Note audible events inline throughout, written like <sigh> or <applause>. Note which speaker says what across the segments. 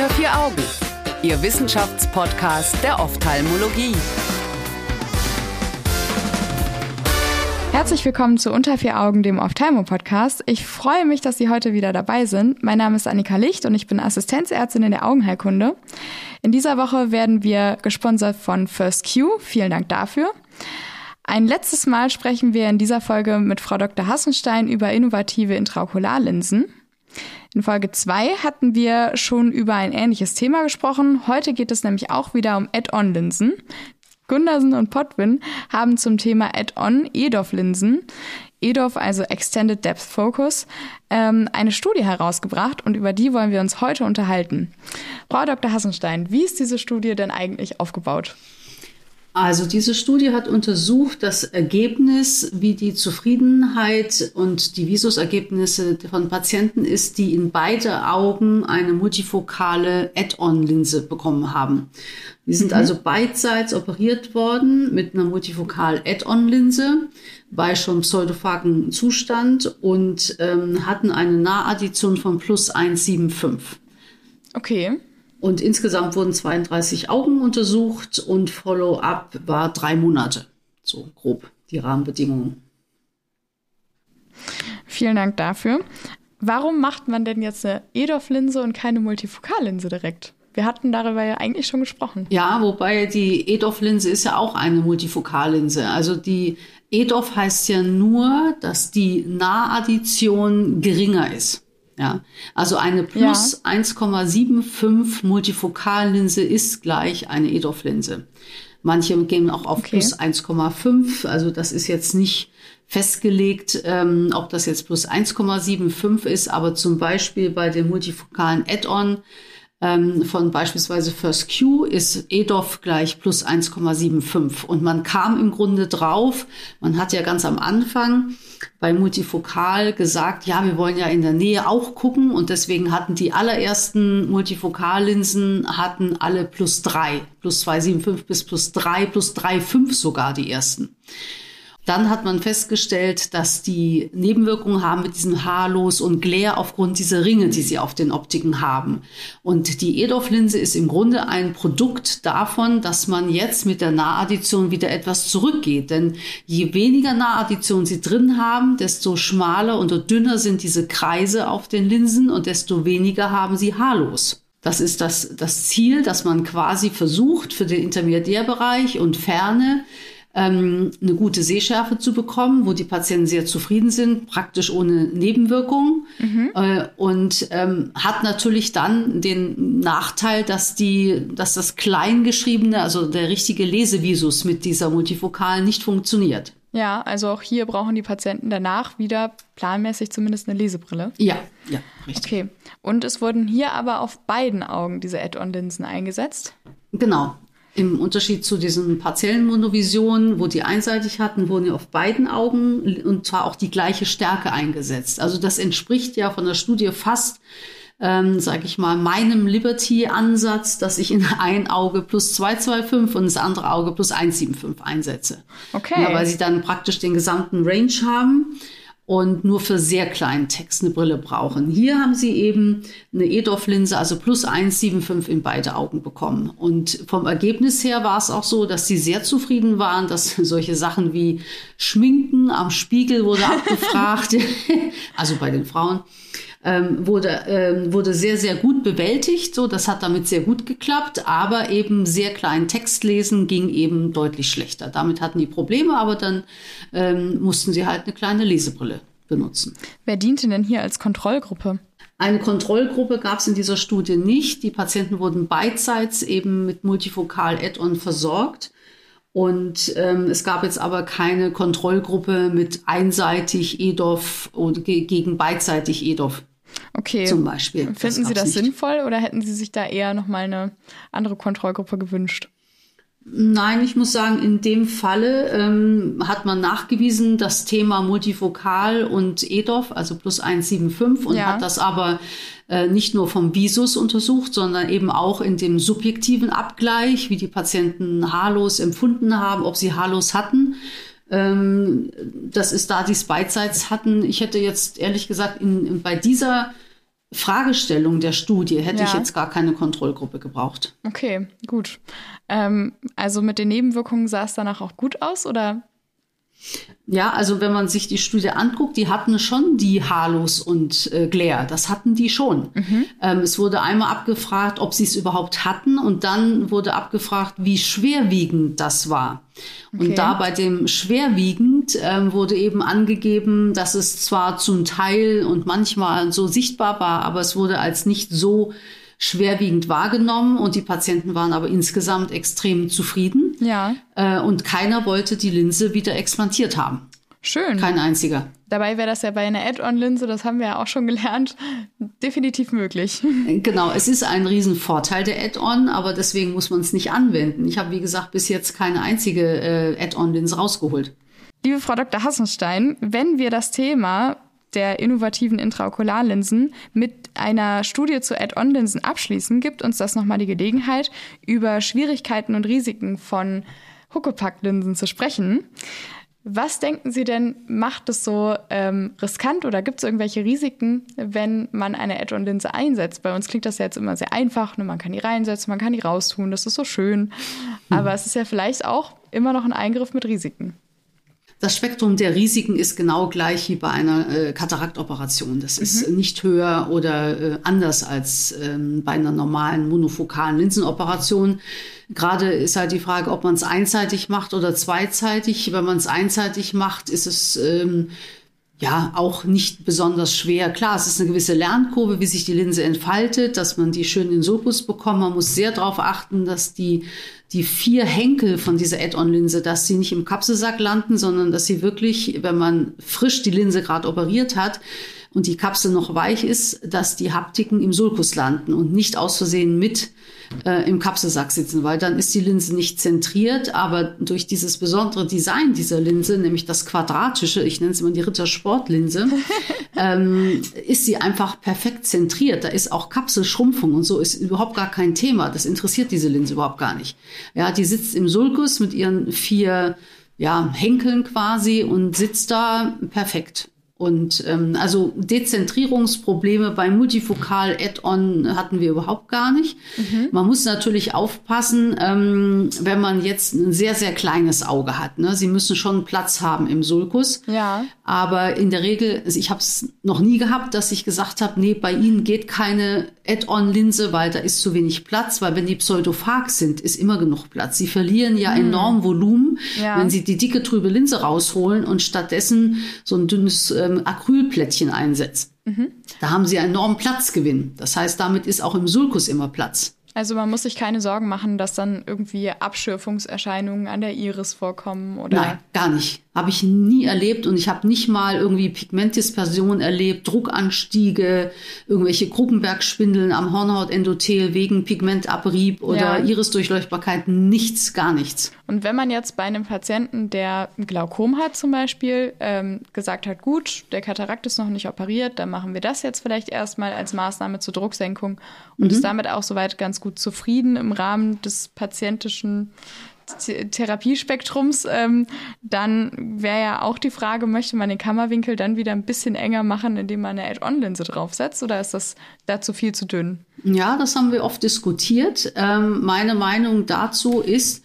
Speaker 1: Unter vier Augen, Ihr Wissenschaftspodcast der Ophthalmologie.
Speaker 2: Herzlich willkommen zu Unter vier Augen, dem Ophthalmo-Podcast. Ich freue mich, dass Sie heute wieder dabei sind. Mein Name ist Annika Licht und ich bin Assistenzärztin in der Augenheilkunde. In dieser Woche werden wir gesponsert von First Q. Vielen Dank dafür. Ein letztes Mal sprechen wir in dieser Folge mit Frau Dr. Hassenstein über innovative Intraokularlinsen. In Folge 2 hatten wir schon über ein ähnliches Thema gesprochen. Heute geht es nämlich auch wieder um Add-on-Linsen. Gundersen und Potwin haben zum Thema Add-on EDOF-Linsen, EDOF also Extended Depth Focus, ähm, eine Studie herausgebracht und über die wollen wir uns heute unterhalten. Frau Dr. Hassenstein, wie ist diese Studie denn eigentlich aufgebaut?
Speaker 3: Also diese Studie hat untersucht das Ergebnis, wie die Zufriedenheit und die Visusergebnisse von Patienten ist, die in beide Augen eine multifokale Add-on-Linse bekommen haben. Die sind mhm. also beidseits operiert worden mit einer multifokal Add-on-Linse bei schon pseudophagen Zustand und ähm, hatten eine Nahaddition von plus 1,75.
Speaker 2: Okay.
Speaker 3: Und insgesamt wurden 32 Augen untersucht und Follow-up war drei Monate. So grob die Rahmenbedingungen.
Speaker 2: Vielen Dank dafür. Warum macht man denn jetzt eine EDOF-Linse und keine Multifokallinse direkt? Wir hatten darüber ja eigentlich schon gesprochen.
Speaker 3: Ja, wobei die EDOF-Linse ist ja auch eine Multifokallinse. Also die EDOF heißt ja nur, dass die Nahaddition geringer ist. Ja, also eine plus ja. 1,75 Multifokallinse ist gleich eine EDOF-Linse. Manche gehen auch auf okay. plus 1,5. Also das ist jetzt nicht festgelegt, ähm, ob das jetzt plus 1,75 ist, aber zum Beispiel bei dem multifokalen Add-on ähm, von beispielsweise First Q ist EDOF gleich plus 1,75. Und man kam im Grunde drauf, man hat ja ganz am Anfang bei Multifokal gesagt, ja, wir wollen ja in der Nähe auch gucken und deswegen hatten die allerersten Multifokallinsen hatten alle plus drei, plus 2,75 bis plus drei, plus 3,5 sogar die ersten. Dann hat man festgestellt, dass die Nebenwirkungen haben mit diesem Haarlos und Glare aufgrund dieser Ringe, die sie auf den Optiken haben. Und die EDOF-Linse ist im Grunde ein Produkt davon, dass man jetzt mit der Nahaddition wieder etwas zurückgeht. Denn je weniger Nahaddition sie drin haben, desto schmaler und dünner sind diese Kreise auf den Linsen und desto weniger haben sie haarlos. Das ist das, das Ziel, dass man quasi versucht, für den Intermediärbereich und Ferne ähm, eine gute Sehschärfe zu bekommen, wo die Patienten sehr zufrieden sind, praktisch ohne Nebenwirkungen. Mhm. Äh, und ähm, hat natürlich dann den Nachteil, dass die, dass das Kleingeschriebene, also der richtige Lesevisus mit dieser Multifokalen nicht funktioniert.
Speaker 2: Ja, also auch hier brauchen die Patienten danach wieder planmäßig zumindest eine Lesebrille.
Speaker 3: Ja, ja, richtig.
Speaker 2: Okay. Und es wurden hier aber auf beiden Augen diese Add-on-Linsen eingesetzt?
Speaker 3: Genau. Im Unterschied zu diesen partiellen Monovisionen, wo die einseitig hatten, wurden ja auf beiden Augen und zwar auch die gleiche Stärke eingesetzt. Also das entspricht ja von der Studie fast, ähm, sage ich mal, meinem Liberty-Ansatz, dass ich in ein Auge plus 225 und das andere Auge plus 175 einsetze.
Speaker 2: Okay.
Speaker 3: Ja, weil sie dann praktisch den gesamten Range haben und nur für sehr kleinen Text eine Brille brauchen. Hier haben sie eben eine EDOF-Linse, also plus 1,75 in beide Augen bekommen. Und vom Ergebnis her war es auch so, dass sie sehr zufrieden waren, dass <laughs> solche Sachen wie Schminken am Spiegel wurde abgefragt, <laughs> also bei den Frauen, ähm, wurde, ähm, wurde sehr, sehr gut bewältigt. So, das hat damit sehr gut geklappt, aber eben sehr kleinen Text lesen ging eben deutlich schlechter. Damit hatten die Probleme, aber dann ähm, mussten sie halt eine kleine Lesebrille benutzen.
Speaker 2: Wer diente denn hier als Kontrollgruppe?
Speaker 3: Eine Kontrollgruppe gab es in dieser Studie nicht. Die Patienten wurden beidseits eben mit Multifokal Add-on versorgt. Und ähm, es gab jetzt aber keine Kontrollgruppe mit einseitig EDOF oder gegen beidseitig EDOF.
Speaker 2: Okay.
Speaker 3: Zum Beispiel.
Speaker 2: Finden das Sie das nicht. sinnvoll oder hätten Sie sich da eher nochmal eine andere Kontrollgruppe gewünscht?
Speaker 3: Nein, ich muss sagen, in dem Falle ähm, hat man nachgewiesen, das Thema Multifokal und EDOF, also plus 175, und ja. hat das aber äh, nicht nur vom Visus untersucht, sondern eben auch in dem subjektiven Abgleich, wie die Patienten haarlos empfunden haben, ob sie haarlos hatten. Ähm, das ist da, die es beidseits hatten. Ich hätte jetzt ehrlich gesagt in, in, bei dieser Fragestellung der Studie hätte ja. ich jetzt gar keine Kontrollgruppe gebraucht.
Speaker 2: Okay, gut. Ähm, also mit den Nebenwirkungen sah es danach auch gut aus, oder?
Speaker 3: Ja, also wenn man sich die Studie anguckt, die hatten schon die Halos und äh, Glare. Das hatten die schon. Mhm. Ähm, es wurde einmal abgefragt, ob sie es überhaupt hatten und dann wurde abgefragt, wie schwerwiegend das war. Okay. Und da bei dem schwerwiegend ähm, wurde eben angegeben, dass es zwar zum Teil und manchmal so sichtbar war, aber es wurde als nicht so schwerwiegend wahrgenommen und die Patienten waren aber insgesamt extrem zufrieden.
Speaker 2: Ja.
Speaker 3: Äh, und keiner wollte die Linse wieder explantiert haben.
Speaker 2: Schön.
Speaker 3: Kein einziger.
Speaker 2: Dabei wäre das ja bei einer Add-on-Linse, das haben wir ja auch schon gelernt, definitiv möglich. <laughs>
Speaker 3: Genau, es ist ein Riesenvorteil der Add-on, aber deswegen muss man es nicht anwenden. Ich habe, wie gesagt, bis jetzt keine einzige äh, Add-on-Linse rausgeholt.
Speaker 2: Liebe Frau Dr. Hassenstein, wenn wir das Thema der innovativen Intraokularlinsen mit einer Studie zu Add-on-Linsen abschließen, gibt uns das nochmal die Gelegenheit, über Schwierigkeiten und Risiken von Huckepack-Linsen zu sprechen. Was denken Sie denn, macht es so ähm, riskant oder gibt es irgendwelche Risiken, wenn man eine Add-on-Linse einsetzt? Bei uns klingt das ja jetzt immer sehr einfach, ne? man kann die reinsetzen, man kann die raustun, das ist so schön. Hm. Aber es ist ja vielleicht auch immer noch ein Eingriff mit Risiken.
Speaker 3: Das Spektrum der Risiken ist genau gleich wie bei einer äh, Kataraktoperation. Das mhm. ist nicht höher oder äh, anders als ähm, bei einer normalen monofokalen Linsenoperation. Gerade ist halt die Frage, ob man es einseitig macht oder zweizeitig. Wenn man es einseitig macht, ist es ähm, ja auch nicht besonders schwer. Klar, es ist eine gewisse Lernkurve, wie sich die Linse entfaltet, dass man die schön in Sulcus bekommt. Man muss sehr darauf achten, dass die die vier Henkel von dieser Add-on-Linse, dass sie nicht im Kapselsack landen, sondern dass sie wirklich, wenn man frisch die Linse gerade operiert hat und die Kapsel noch weich ist, dass die Haptiken im Sulcus landen und nicht aus Versehen mit äh, im Kapselsack sitzen, weil dann ist die Linse nicht zentriert, aber durch dieses besondere Design dieser Linse, nämlich das quadratische, ich nenne es immer die Rittersportlinse, <laughs> ähm, ist sie einfach perfekt zentriert. Da ist auch Kapselschrumpfung und so ist überhaupt gar kein Thema. Das interessiert diese Linse überhaupt gar nicht. Ja, die sitzt im Sulcus mit ihren vier ja, Henkeln quasi und sitzt da perfekt. Und ähm, also Dezentrierungsprobleme bei Multifokal Add-on hatten wir überhaupt gar nicht. Mhm. Man muss natürlich aufpassen, ähm, wenn man jetzt ein sehr, sehr kleines Auge hat. Ne? Sie müssen schon Platz haben im Sulcus.
Speaker 2: Ja.
Speaker 3: Aber in der Regel, also ich habe es noch nie gehabt, dass ich gesagt habe, nee, bei Ihnen geht keine Add-on-Linse, weil da ist zu wenig Platz, weil wenn die pseudophag sind, ist immer genug Platz. Sie verlieren ja mhm. enorm Volumen, ja. wenn Sie die dicke, trübe Linse rausholen und stattdessen so ein dünnes äh, ähm, Acrylplättchen einsetzen. Mhm. Da haben sie einen enormen Platzgewinn. Das heißt, damit ist auch im Sulcus immer Platz.
Speaker 2: Also man muss sich keine Sorgen machen, dass dann irgendwie Abschürfungserscheinungen an der Iris vorkommen oder?
Speaker 3: Nein, gar nicht. Habe ich nie erlebt und ich habe nicht mal irgendwie Pigmentdispersion erlebt, Druckanstiege, irgendwelche Krukenbergspindeln am Hornhautendothel wegen Pigmentabrieb oder ja. Irisdurchleuchtbarkeit, nichts, gar nichts.
Speaker 2: Und wenn man jetzt bei einem Patienten, der Glaukom hat zum Beispiel, ähm, gesagt hat, gut, der Katarakt ist noch nicht operiert, dann machen wir das jetzt vielleicht erstmal als Maßnahme zur Drucksenkung und mhm. ist damit auch soweit ganz gut zufrieden im Rahmen des patientischen Therapiespektrums, ähm, dann wäre ja auch die Frage, möchte man den Kammerwinkel dann wieder ein bisschen enger machen, indem man eine Add-on-Linse draufsetzt oder ist das dazu viel zu dünn?
Speaker 3: Ja, das haben wir oft diskutiert. Ähm, meine Meinung dazu ist,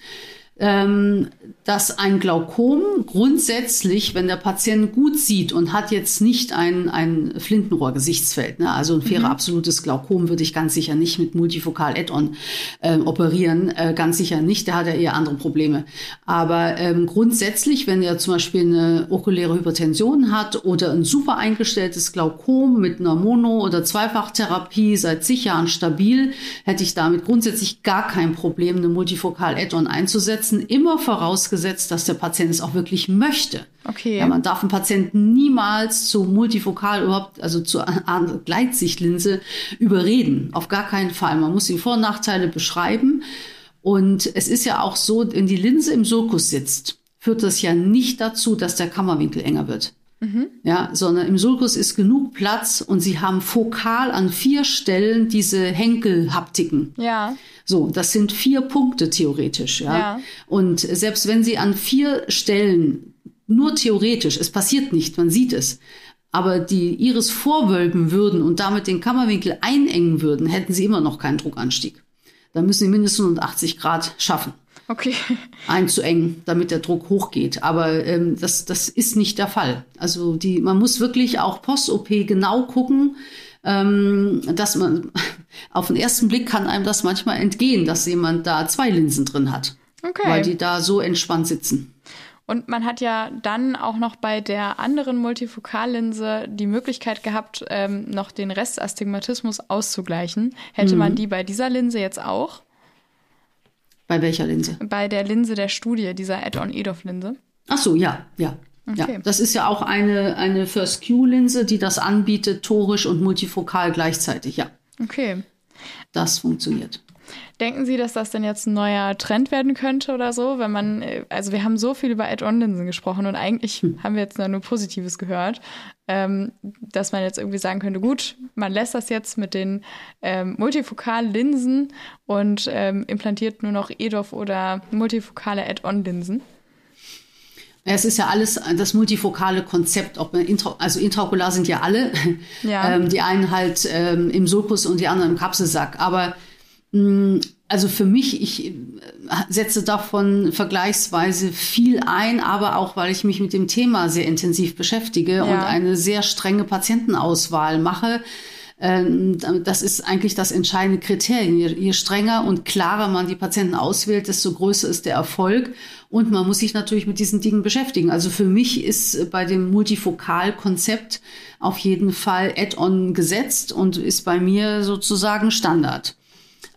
Speaker 3: ähm, dass ein Glaukom grundsätzlich, wenn der Patient gut sieht und hat jetzt nicht ein, ein Flintenrohr-Gesichtsfeld, ne, also ein fairer mhm. absolutes Glaukom würde ich ganz sicher nicht mit Multifokal Add-on äh, operieren, äh, ganz sicher nicht, der hat ja eher andere Probleme. Aber ähm, grundsätzlich, wenn er zum Beispiel eine okuläre Hypertension hat oder ein super eingestelltes Glaukom mit einer Mono- oder Zweifachtherapie seit zig Jahren stabil, hätte ich damit grundsätzlich gar kein Problem, eine Multifokal Add-on einzusetzen, immer vorausgesetzt, dass der Patient es auch wirklich möchte.
Speaker 2: Okay.
Speaker 3: Ja, man darf einen Patienten niemals zu multifokal überhaupt, also zur Gleitsichtlinse überreden. Auf gar keinen Fall. Man muss die Vor- und Nachteile beschreiben. Und es ist ja auch so, wenn die Linse im Sulcus sitzt, führt das ja nicht dazu, dass der Kammerwinkel enger wird. Mhm. Ja, sondern im Sulcus ist genug Platz und sie haben fokal an vier Stellen diese Henkelhaptiken.
Speaker 2: Ja.
Speaker 3: So, das sind vier Punkte theoretisch, ja? ja. Und selbst wenn sie an vier Stellen nur theoretisch, es passiert nicht, man sieht es, aber die Iris vorwölben würden und damit den Kammerwinkel einengen würden, hätten sie immer noch keinen Druckanstieg. Da müssen sie mindestens 180 Grad schaffen.
Speaker 2: Okay.
Speaker 3: einzuengen, damit der Druck hochgeht. Aber ähm, das, das ist nicht der Fall. Also die, man muss wirklich auch Post-OP genau gucken, ähm, dass man <laughs> auf den ersten Blick kann einem das manchmal entgehen, dass jemand da zwei Linsen drin hat.
Speaker 2: Okay.
Speaker 3: Weil die da so entspannt sitzen.
Speaker 2: Und man hat ja dann auch noch bei der anderen Multifokallinse die Möglichkeit gehabt, ähm, noch den Restastigmatismus auszugleichen. Hätte mhm. man die bei dieser Linse jetzt auch?
Speaker 3: Bei welcher Linse?
Speaker 2: Bei der Linse der Studie, dieser Add-on-EDOF-Linse.
Speaker 3: Ach so, ja, ja. Okay. Ja, das ist ja auch eine, eine First Q-Linse, die das anbietet, torisch und multifokal gleichzeitig, ja.
Speaker 2: Okay.
Speaker 3: Das funktioniert.
Speaker 2: Denken Sie, dass das denn jetzt ein neuer Trend werden könnte oder so? Wenn man, äh, also wir haben so viel über Add-on-Linsen gesprochen und eigentlich hm. haben wir jetzt nur Positives gehört, ähm, dass man jetzt irgendwie sagen könnte, gut, man lässt das jetzt mit den ähm, Multifokal-Linsen und ähm, implantiert nur noch EDOF oder multifokale Add-on-Linsen.
Speaker 3: Es ist ja alles das multifokale Konzept, ob intra, also intraokular sind ja alle, ja. Ähm, die einen halt ähm, im Sulcus und die anderen im Kapselsack. Aber also für mich, ich äh, setze davon vergleichsweise viel ein, aber auch, weil ich mich mit dem Thema sehr intensiv beschäftige ja. und eine sehr strenge Patientenauswahl mache. Ähm, das ist eigentlich das entscheidende Kriterium. Je strenger und klarer man die Patienten auswählt, desto größer ist der Erfolg. Und man muss sich natürlich mit diesen Dingen beschäftigen. Also für mich ist bei dem Multifokal-Konzept auf jeden Fall Add-on gesetzt und ist bei mir sozusagen Standard.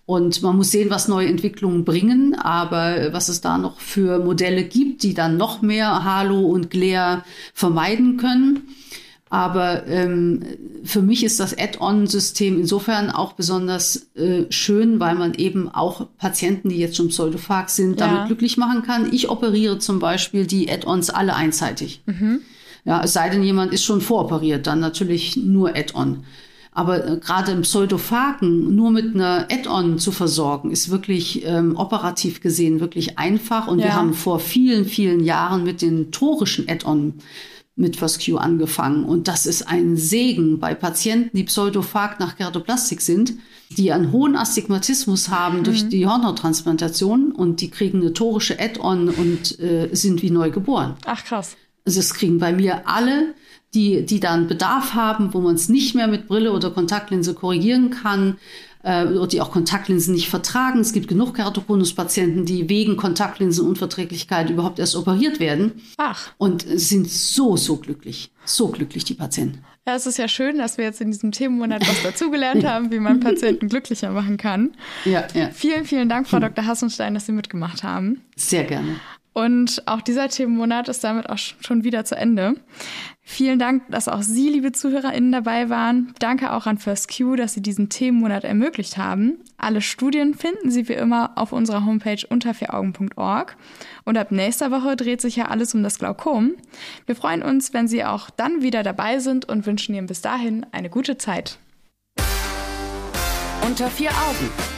Speaker 3: Und man muss sehen, was neue Entwicklungen bringen, aber was es da noch für Modelle gibt, die dann noch mehr Halo und Glare vermeiden können. Aber ähm, für mich ist das Add-on-System insofern auch besonders äh, schön, weil man eben auch Patienten, die jetzt schon Pseudophag sind, ja. damit glücklich machen kann. Ich operiere zum Beispiel die Add-ons alle einseitig. Mhm. Ja, es sei denn, jemand ist schon voroperiert, dann natürlich nur Add-on. Aber äh, gerade im Pseudophagen nur mit einer Add-on zu versorgen, ist wirklich ähm, operativ gesehen wirklich einfach. Und ja. wir haben vor vielen, vielen Jahren mit den torischen Add-on mit FirstQ angefangen. Und das ist ein Segen bei Patienten, die pseudophag nach Keratoplastik sind, die einen hohen Astigmatismus haben mhm. durch die Hornhauttransplantation und die kriegen eine torische Add-on und äh, sind wie neu geboren.
Speaker 2: Ach krass.
Speaker 3: Also das kriegen bei mir alle die, die dann Bedarf haben, wo man es nicht mehr mit Brille oder Kontaktlinse korrigieren kann äh, oder die auch Kontaktlinsen nicht vertragen. Es gibt genug Keratokonus-Patienten, die wegen Kontaktlinsenunverträglichkeit überhaupt erst operiert werden.
Speaker 2: Ach.
Speaker 3: Und sind so, so glücklich. So glücklich, die Patienten.
Speaker 2: Ja, es ist ja schön, dass wir jetzt in diesem Themenmonat was dazugelernt <laughs> haben, wie man Patienten glücklicher machen kann.
Speaker 3: Ja, ja.
Speaker 2: Vielen, vielen Dank, Frau Dr. Hassenstein, dass Sie mitgemacht haben.
Speaker 3: Sehr gerne.
Speaker 2: Und auch dieser Themenmonat ist damit auch schon wieder zu Ende. Vielen Dank, dass auch Sie, liebe ZuhörerInnen, dabei waren. Danke auch an First Q, dass Sie diesen Themenmonat ermöglicht haben. Alle Studien finden Sie wie immer auf unserer Homepage unter vieraugen.org. Und ab nächster Woche dreht sich ja alles um das Glaukom. Wir freuen uns, wenn Sie auch dann wieder dabei sind und wünschen Ihnen bis dahin eine gute Zeit.
Speaker 1: Unter vier Augen.